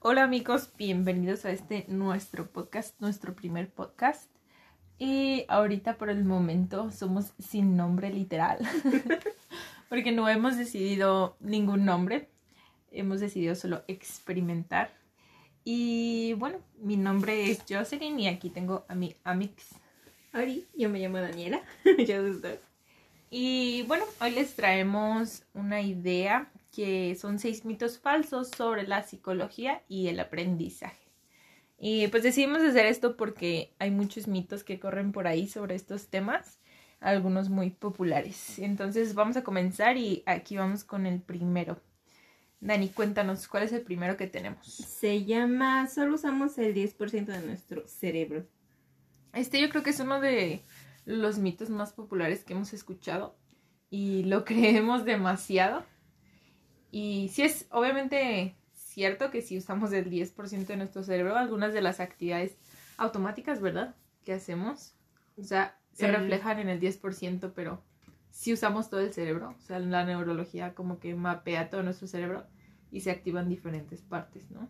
Hola amigos, bienvenidos a este nuestro podcast, nuestro primer podcast. Y ahorita por el momento somos sin nombre literal, porque no hemos decidido ningún nombre, hemos decidido solo experimentar. Y bueno, mi nombre es Jocelyn y aquí tengo a mi Amix. Ari, yo me llamo Daniela. Y bueno, hoy les traemos una idea que son seis mitos falsos sobre la psicología y el aprendizaje. Y pues decidimos hacer esto porque hay muchos mitos que corren por ahí sobre estos temas, algunos muy populares. Entonces vamos a comenzar y aquí vamos con el primero. Dani, cuéntanos, ¿cuál es el primero que tenemos? Se llama Solo usamos el 10% de nuestro cerebro. Este yo creo que es uno de los mitos más populares que hemos escuchado y lo creemos demasiado. Y sí es obviamente cierto que si usamos el 10% de nuestro cerebro, algunas de las actividades automáticas, ¿verdad? Que hacemos, o sea, se El- reflejan en el 10%, pero si usamos todo el cerebro, o sea, la neurología como que mapea todo nuestro cerebro y se activan diferentes partes, ¿no?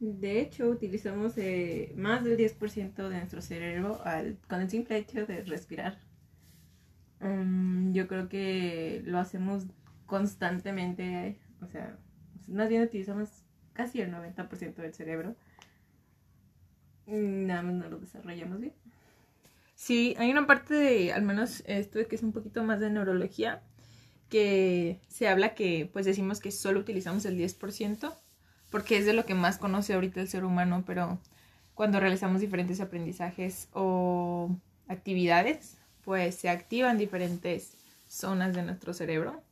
De hecho, utilizamos eh, más del 10% de nuestro cerebro al- con el simple hecho de respirar. Mm, yo creo que lo hacemos constantemente, o sea, más bien utilizamos casi el 90% del cerebro. Nada más no lo desarrollamos bien. Sí, hay una parte de, al menos esto que es un poquito más de neurología, que se habla que, pues decimos que solo utilizamos el 10%, porque es de lo que más conoce ahorita el ser humano, pero cuando realizamos diferentes aprendizajes o actividades, pues se activan diferentes zonas de nuestro cerebro,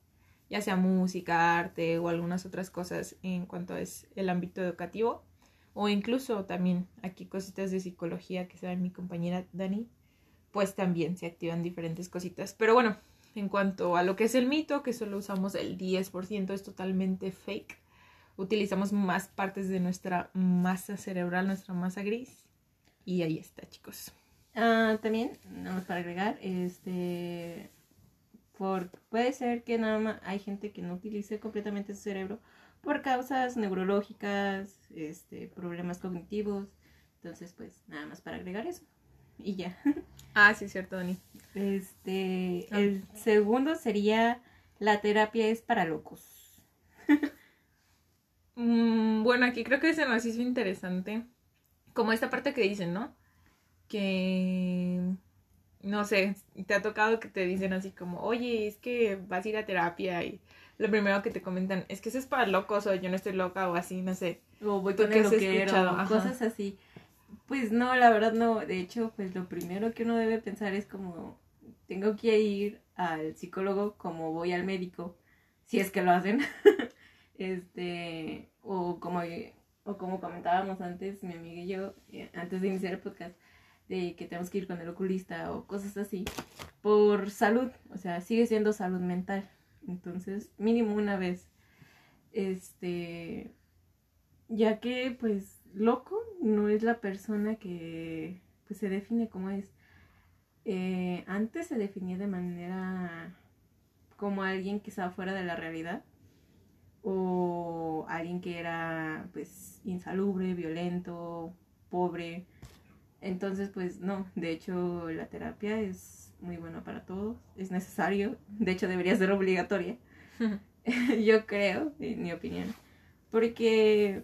ya sea música, arte o algunas otras cosas en cuanto es el ámbito educativo, o incluso también aquí cositas de psicología que sabe mi compañera Dani, pues también se activan diferentes cositas. Pero bueno, en cuanto a lo que es el mito, que solo usamos el 10%, es totalmente fake. Utilizamos más partes de nuestra masa cerebral, nuestra masa gris. Y ahí está, chicos. Ah, también, nada más para agregar, este, por, puede ser que nada más hay gente que no utilice completamente su cerebro por causas neurológicas, este, problemas cognitivos, entonces pues nada más para agregar eso y ya. Ah, sí, es cierto, Dani. Este, Ah. el segundo sería la terapia es para locos. Mm, bueno, aquí creo que se nos hizo interesante. Como esta parte que dicen, ¿no? Que. No sé, te ha tocado que te dicen así como, oye, es que vas a ir a terapia y lo primero que te comentan es que eso es para locos o yo no estoy loca o así, no sé. O voy ¿Tú con el loquero, cosas así. Pues no, la verdad no. De hecho, pues lo primero que uno debe pensar es como, tengo que ir al psicólogo como voy al médico, si es que lo hacen. este, o como, o como comentábamos antes, mi amiga y yo, eh, antes de iniciar el podcast, de que tenemos que ir con el oculista o cosas así, por salud, o sea, sigue siendo salud mental. Entonces, mínimo una vez. Este, ya que pues loco no es la persona que pues se define como es. Eh, antes se definía de manera como alguien que estaba fuera de la realidad o alguien que era pues insalubre, violento, pobre. Entonces pues no, de hecho la terapia es muy buena para todos, es necesario, de hecho debería ser obligatoria. Yo creo, en mi opinión. Porque,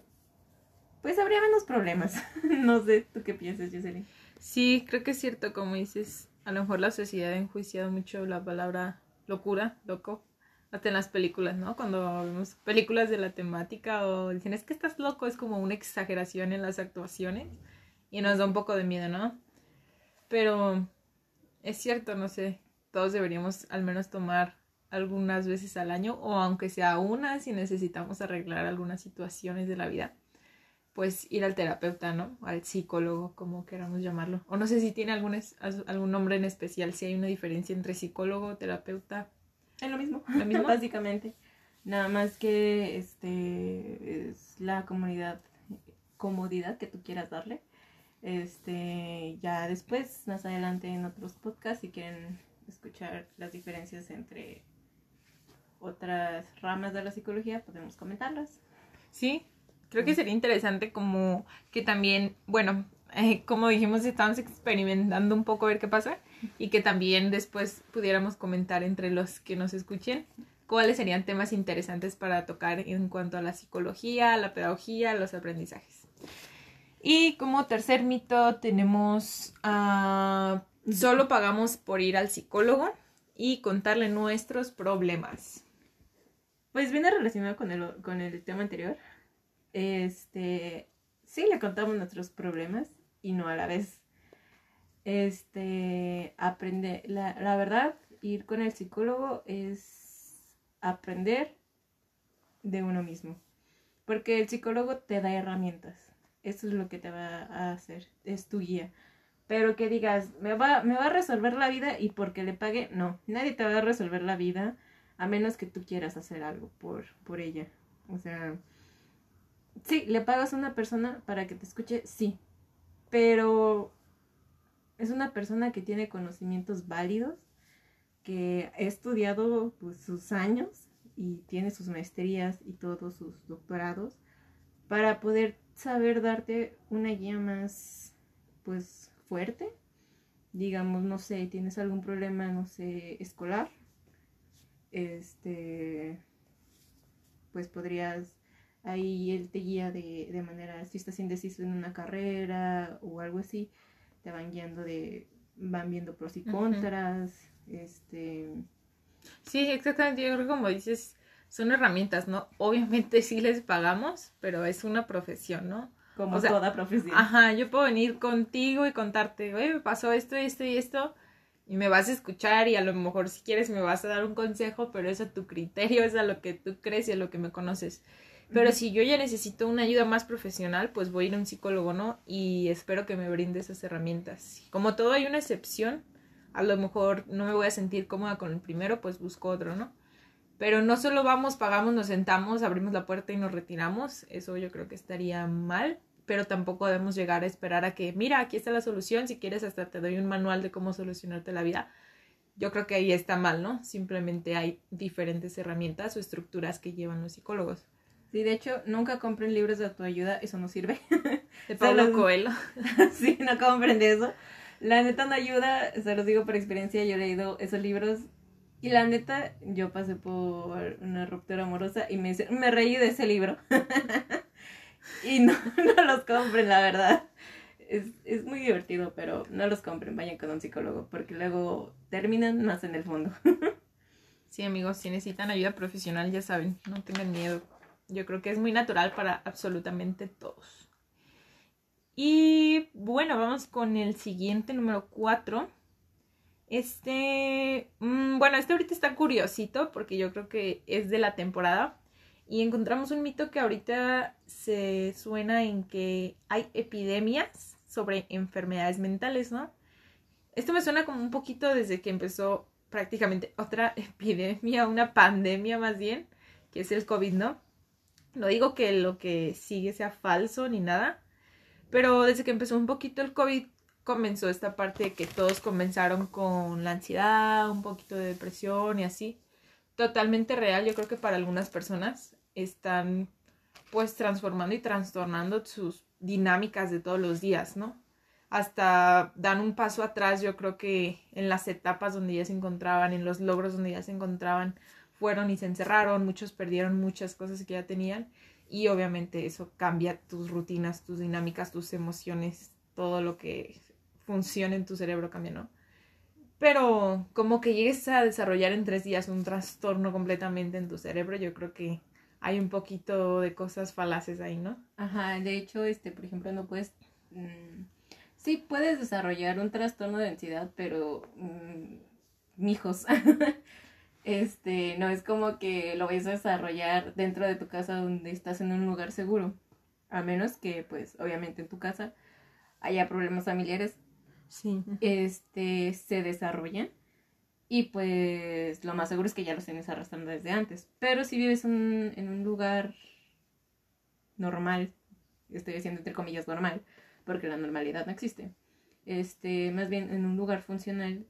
pues habría menos problemas. no sé, ¿tú qué piensas, Jocelyn? Sí, creo que es cierto, como dices, a lo mejor la sociedad ha enjuiciado mucho la palabra locura, loco, hasta en las películas, ¿no? Cuando vemos películas de la temática o dicen, es que estás loco, es como una exageración en las actuaciones y nos da un poco de miedo, ¿no? Pero es cierto, no sé, todos deberíamos al menos tomar algunas veces al año o aunque sea una si necesitamos arreglar algunas situaciones de la vida pues ir al terapeuta, ¿no? Al psicólogo, como queramos llamarlo. O no sé si tiene algún, es- algún nombre en especial, si hay una diferencia entre psicólogo, terapeuta. Es lo mismo. ¿Lo mismo? Básicamente. Nada más que este es la comunidad, comodidad que tú quieras darle. Este, ya después, más adelante en otros podcasts, si quieren escuchar las diferencias entre otras ramas de la psicología, podemos comentarlas. Sí, Creo que sería interesante como que también, bueno, eh, como dijimos, estamos experimentando un poco a ver qué pasa y que también después pudiéramos comentar entre los que nos escuchen cuáles serían temas interesantes para tocar en cuanto a la psicología, la pedagogía, los aprendizajes. Y como tercer mito tenemos ah, solo pagamos por ir al psicólogo y contarle nuestros problemas. Pues viene relacionado con el, con el tema anterior. Este, sí le contamos nuestros problemas y no a la vez. Este, aprende, la, la verdad, ir con el psicólogo es aprender de uno mismo. Porque el psicólogo te da herramientas. Eso es lo que te va a hacer, es tu guía. Pero que digas, me va, me va a resolver la vida y porque le pague, no, nadie te va a resolver la vida a menos que tú quieras hacer algo por, por ella. O sea, sí, le pagas a una persona para que te escuche, sí, pero es una persona que tiene conocimientos válidos, que ha estudiado pues, sus años y tiene sus maestrías y todos sus doctorados para poder saber darte una guía más pues fuerte. Digamos no sé tienes algún problema no sé escolar este, pues podrías, ahí él te guía de, de manera, si estás indeciso en una carrera o algo así, te van guiando de, van viendo pros y contras, este... Sí, exactamente, yo creo que como dices, son herramientas, ¿no? Obviamente sí les pagamos, pero es una profesión, ¿no? Como toda profesión. Ajá, yo puedo venir contigo y contarte, oye, me pasó esto, esto y esto, y me vas a escuchar y a lo mejor si quieres me vas a dar un consejo, pero es a tu criterio, es a lo que tú crees y a lo que me conoces. Pero si yo ya necesito una ayuda más profesional, pues voy a ir a un psicólogo, ¿no? Y espero que me brinde esas herramientas. Como todo hay una excepción, a lo mejor no me voy a sentir cómoda con el primero, pues busco otro, ¿no? Pero no solo vamos, pagamos, nos sentamos, abrimos la puerta y nos retiramos, eso yo creo que estaría mal pero tampoco debemos llegar a esperar a que, mira, aquí está la solución, si quieres hasta te doy un manual de cómo solucionarte la vida. Yo creo que ahí está mal, ¿no? Simplemente hay diferentes herramientas o estructuras que llevan los psicólogos. Sí, de hecho, nunca compren libros de autoayuda, eso no sirve. De Pablo Coelho. sí, no compren de eso. La neta no ayuda, se los digo por experiencia, yo he leído esos libros y la neta, yo pasé por una ruptura amorosa y me, me reí de ese libro. y no, no los compren, la verdad. Es, es, muy divertido, pero no los compren, vayan con un psicólogo, porque luego terminan más en el fondo. Sí, amigos, si necesitan ayuda profesional, ya saben, no tengan miedo. Yo creo que es muy natural para absolutamente todos. Y bueno, vamos con el siguiente, número 4. Este, mmm, bueno, este ahorita está curiosito porque yo creo que es de la temporada. Y encontramos un mito que ahorita se suena en que hay epidemias sobre enfermedades mentales, ¿no? Esto me suena como un poquito desde que empezó prácticamente otra epidemia, una pandemia más bien, que es el COVID, ¿no? No digo que lo que sigue sea falso ni nada, pero desde que empezó un poquito el COVID comenzó esta parte de que todos comenzaron con la ansiedad, un poquito de depresión y así. Totalmente real, yo creo que para algunas personas están pues transformando y trastornando sus dinámicas de todos los días, ¿no? Hasta dan un paso atrás, yo creo que en las etapas donde ya se encontraban, en los logros donde ya se encontraban, fueron y se encerraron, muchos perdieron muchas cosas que ya tenían y obviamente eso cambia tus rutinas, tus dinámicas, tus emociones, todo lo que funciona en tu cerebro cambia, ¿no? Pero como que llegues a desarrollar en tres días un trastorno completamente en tu cerebro, yo creo que hay un poquito de cosas falaces ahí, ¿no? Ajá, de hecho, este, por ejemplo, no puedes... Mm, sí, puedes desarrollar un trastorno de ansiedad, pero... Mmm, mijos. este, no es como que lo vayas a desarrollar dentro de tu casa donde estás en un lugar seguro. A menos que, pues, obviamente en tu casa haya problemas familiares. Sí. Este, se desarrollan y pues lo más seguro es que ya los tienes arrastrando desde antes. Pero si vives en un lugar normal, estoy diciendo entre comillas normal, porque la normalidad no existe. Este, más bien en un lugar funcional,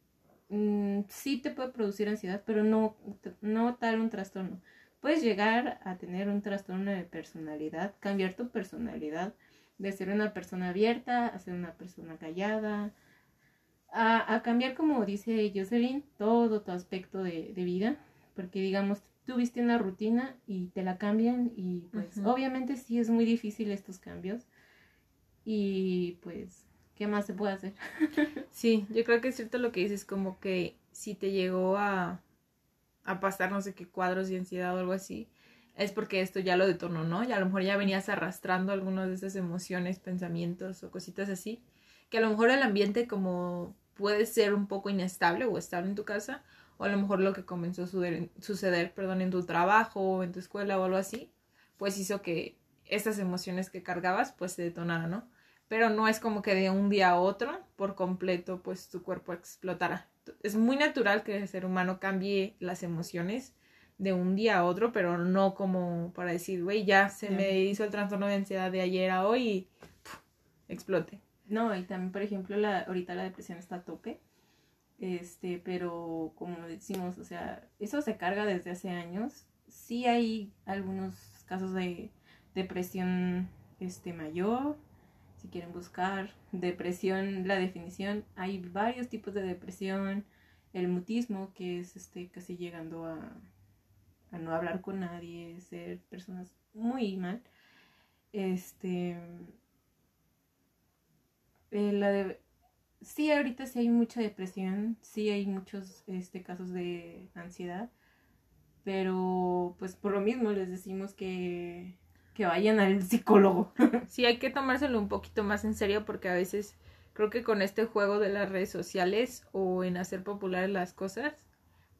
mm, sí te puede producir ansiedad, pero no, no tal un trastorno. puedes llegar a tener un trastorno de personalidad, cambiar tu personalidad de ser una persona abierta a ser una persona callada, a, a cambiar, como dice Jocelyn, todo tu aspecto de, de, vida, porque digamos, tuviste una rutina y te la cambian y pues uh -huh. obviamente sí es muy difícil estos cambios y pues, ¿qué más se puede hacer? sí, yo creo que es cierto lo que dices, como que si te llegó a, a pasar no sé qué cuadros de ansiedad o algo así, es porque esto ya lo detonó, ¿no? Y a lo mejor ya venías arrastrando algunas de esas emociones, pensamientos o cositas así, que a lo mejor el ambiente como puede ser un poco inestable o estable en tu casa, o a lo mejor lo que comenzó a suceder, suceder perdón, en tu trabajo o en tu escuela o algo así, pues hizo que estas emociones que cargabas pues se detonaran, ¿no? Pero no es como que de un día a otro, por completo, pues tu cuerpo explotara. Es muy natural que el ser humano cambie las emociones, de un día a otro, pero no como para decir, güey, ya se me hizo el trastorno de ansiedad de ayer a hoy y explote. No, y también, por ejemplo, la, ahorita la depresión está a tope, este, pero como decimos, o sea, eso se carga desde hace años. Sí hay algunos casos de depresión este, mayor, si quieren buscar depresión, la definición, hay varios tipos de depresión, el mutismo, que es este, casi llegando a a no hablar con nadie, ser personas muy mal. Este. Eh, la de, sí, ahorita sí hay mucha depresión, sí hay muchos este, casos de ansiedad, pero pues por lo mismo les decimos que, que vayan al psicólogo. Sí, hay que tomárselo un poquito más en serio porque a veces creo que con este juego de las redes sociales o en hacer populares las cosas,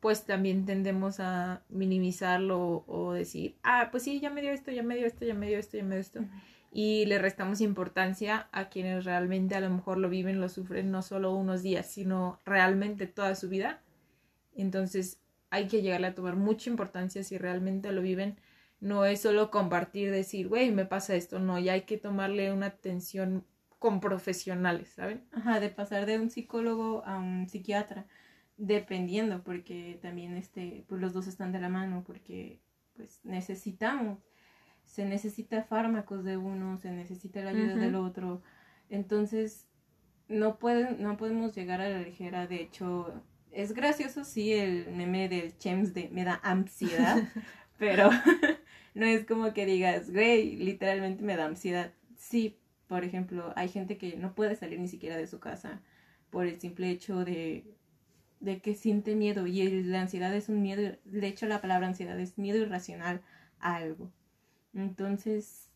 pues también tendemos a minimizarlo o decir, ah, pues sí, ya me dio esto, ya me dio esto, ya me dio esto, ya me dio esto. Uh -huh. Y le restamos importancia a quienes realmente a lo mejor lo viven, lo sufren no solo unos días, sino realmente toda su vida. Entonces hay que llegarle a tomar mucha importancia si realmente lo viven. No es solo compartir, decir, güey, me pasa esto, no, ya hay que tomarle una atención con profesionales, ¿saben? Ajá, de pasar de un psicólogo a un psiquiatra dependiendo porque también este pues los dos están de la mano porque pues necesitamos se necesita fármacos de uno se necesita la ayuda uh -huh. del otro entonces no pueden no podemos llegar a la ligera de hecho es gracioso sí el meme del Chems de me da ansiedad pero no es como que digas güey literalmente me da ansiedad sí por ejemplo hay gente que no puede salir ni siquiera de su casa por el simple hecho de de que siente miedo y el, la ansiedad es un miedo, de hecho la palabra ansiedad es miedo irracional a algo. Entonces,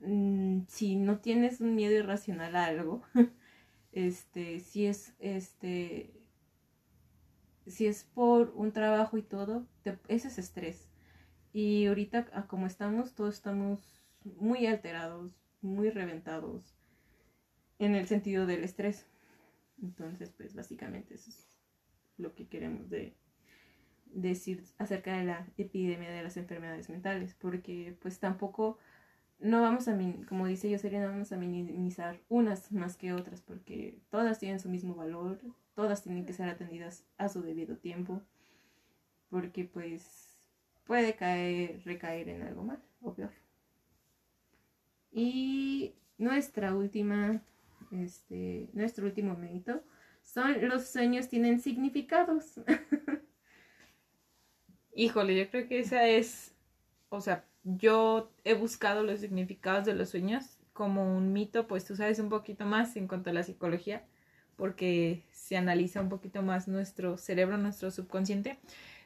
mmm, si no tienes un miedo irracional a algo, este, si es, este, si es por un trabajo y todo, ese es estrés. Y ahorita, como estamos, todos estamos muy alterados, muy reventados en el sentido del estrés. Entonces, pues básicamente eso es lo que queremos de decir acerca de la epidemia de las enfermedades mentales, porque pues tampoco no vamos a, como dice yo, sería no vamos a minimizar unas más que otras, porque todas tienen su mismo valor, todas tienen que ser atendidas a su debido tiempo, porque pues puede caer, recaer en algo más o peor. Y nuestra última este, nuestro último mérito, son los sueños tienen significados. Híjole, yo creo que esa es, o sea, yo he buscado los significados de los sueños como un mito, pues tú sabes un poquito más en cuanto a la psicología, porque se analiza un poquito más nuestro cerebro, nuestro subconsciente.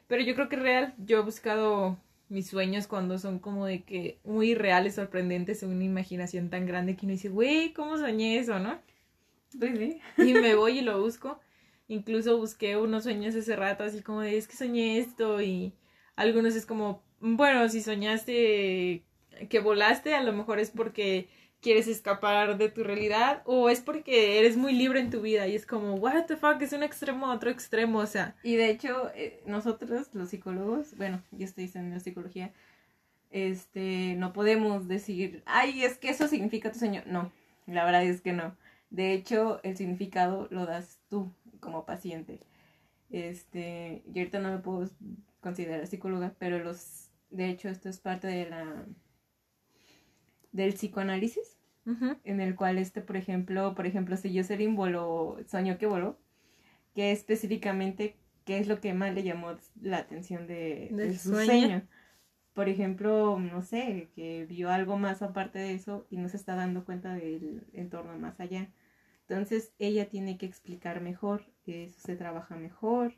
Pero yo creo que real, yo he buscado mis sueños cuando son como de que muy reales, sorprendentes, una imaginación tan grande que uno dice, güey, ¿cómo soñé eso, no? Pues sí. Y me voy y lo busco. Incluso busqué unos sueños hace rato, así como de, es que soñé esto y algunos es como, bueno, si soñaste que volaste, a lo mejor es porque quieres escapar de tu realidad o es porque eres muy libre en tu vida y es como, what the fuck, es un extremo a otro extremo, o sea. Y de hecho, eh, nosotros, los psicólogos, bueno, yo estoy en la psicología, este, no podemos decir, ay, es que eso significa tu sueño. No, la verdad es que no. De hecho, el significado lo das tú como paciente. Este, yo ahorita no me puedo considera psicóloga, pero los, de hecho esto es parte de la, del psicoanálisis, en el cual este, por ejemplo, por ejemplo, si Jocelyn voló, soñó que voló, que específicamente qué es lo que más le llamó la atención de, de Del su sueño. sueño. Por ejemplo, no sé, que vio algo más aparte de eso y no se está dando cuenta del entorno más allá. Entonces ella tiene que explicar mejor, eso se trabaja mejor,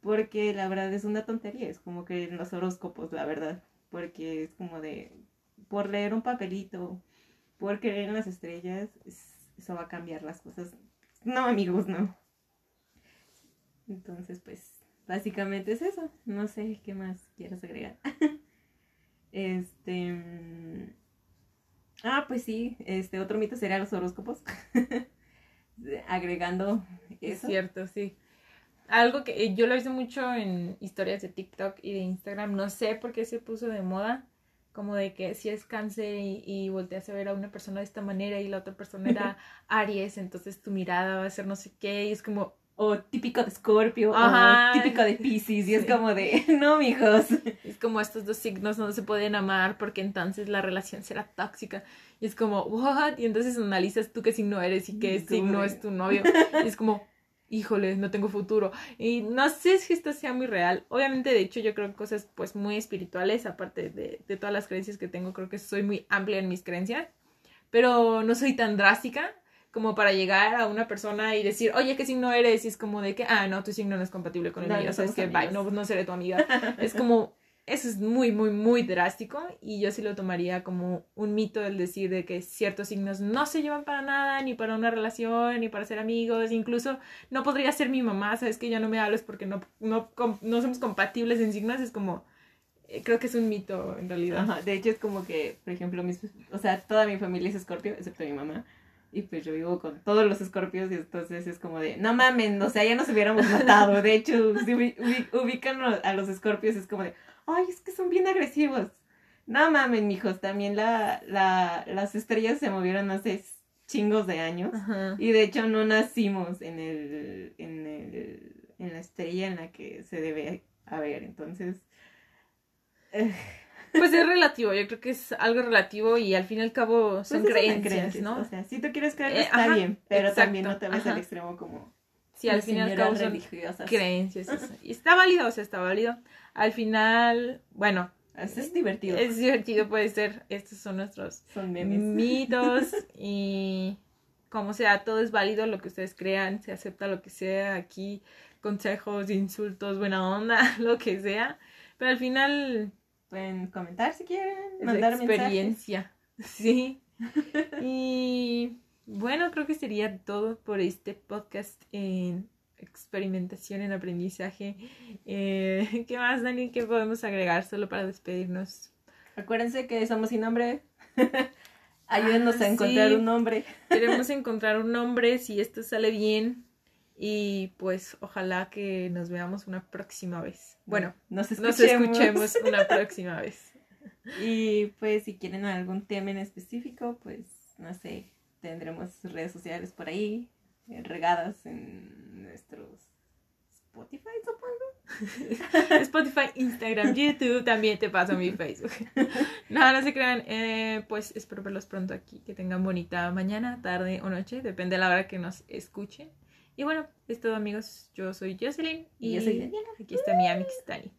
porque la verdad es una tontería, es como que en los horóscopos, la verdad, porque es como de, por leer un papelito, por creer en las estrellas, es- eso va a cambiar las cosas. No, amigos, no. Entonces, pues, básicamente es eso. No sé qué más quieras agregar. este. Ah, pues sí, este otro mito sería los horóscopos. Agregando Es eso. cierto, sí. Algo que eh, yo lo visto mucho en historias de TikTok y de Instagram, no sé por qué se puso de moda, como de que si es cáncer y, y volteas a ver a una persona de esta manera y la otra persona era Aries, entonces tu mirada va a ser no sé qué, y es como, O típico de Scorpio, Ajá. o típico de Pisces, y es como de, no, mijos. es como estos dos signos no se pueden amar porque entonces la relación será tóxica. Y es como, ¿what? Y entonces analizas tú qué signo eres y qué signo es tu novio. Y es como, híjole, no tengo futuro. Y no sé si esto sea muy real. Obviamente, de hecho, yo creo que cosas pues muy espirituales, aparte de, de todas las creencias que tengo, creo que soy muy amplia en mis creencias. Pero no soy tan drástica como para llegar a una persona y decir, oye, ¿qué signo eres? Y es como de que, ah, no, tu signo no es compatible con el No, mío. no O sea, es somos que, bye, no, no seré tu amiga. Es como, eso es muy, muy, muy drástico y yo sí lo tomaría como un mito el decir de que ciertos signos no se llevan para nada, ni para una relación, ni para ser amigos, incluso no podría ser mi mamá, sabes que ya no me hables porque no, no, no somos compatibles en signos, es como, eh, creo que es un mito en realidad. De hecho es como que, por ejemplo, mis, o sea, toda mi familia es escorpio, excepto mi mamá. Y pues yo vivo con todos los escorpios y entonces es como de, no mamen, o sea, ya nos hubiéramos matado. De hecho, si ubi- ubi- ubican a a los escorpios es como de, ay, es que son bien agresivos. No mamen, mijos, también la, la, las estrellas se movieron hace chingos de años. Ajá. Y de hecho no nacimos en el, en el, en la estrella en la que se debe haber. Entonces, eh, Pues es relativo, yo creo que es algo relativo y al fin y al cabo son Pues eso creencias, ¿no? O sea, si tú quieres creer, Eh, está ajá, bien, pero también no exacto, te ves al ajá. extremo como Sí, al fin y al cabo son religiosas. creencias. eso. Y está válido, o sea, está válido. Al final, bueno, Eso es divertido. es divertido, puede ser. Estos son nuestros Son memes. mitos y como sea, todo es válido lo que ustedes crean, se acepta lo que sea aquí, consejos, insultos, buena onda, lo que sea. Pero al final Pueden comentar si quieren, es mandar mensajes. experiencia. Sí. Y bueno, creo que sería todo por este podcast en experimentación en aprendizaje. Eh, ¿Qué más, Dani? ¿Qué podemos agregar solo para despedirnos? Acuérdense que somos sin nombre. Ayúdennos Ah, a encontrar sí. un nombre. Queremos encontrar un nombre si esto sale bien. Y pues ojalá que nos veamos una próxima vez. Bueno, nos nos escuchemos. escuchemos una próxima vez. Y pues si quieren algún tema en específico, pues no sé, tendremos redes sociales por ahí, eh, regadas en nuestros Spotify, supongo. Spotify, Instagram, YouTube, también te paso mi Facebook. No, no se crean. eh, pues espero verlos pronto aquí. Que tengan bonita mañana, tarde o noche. Depende de la hora que nos escuchen. Y bueno, es todo amigos. Yo soy Jocelyn. Y yo soy Daniela. Aquí está mi amix Dani.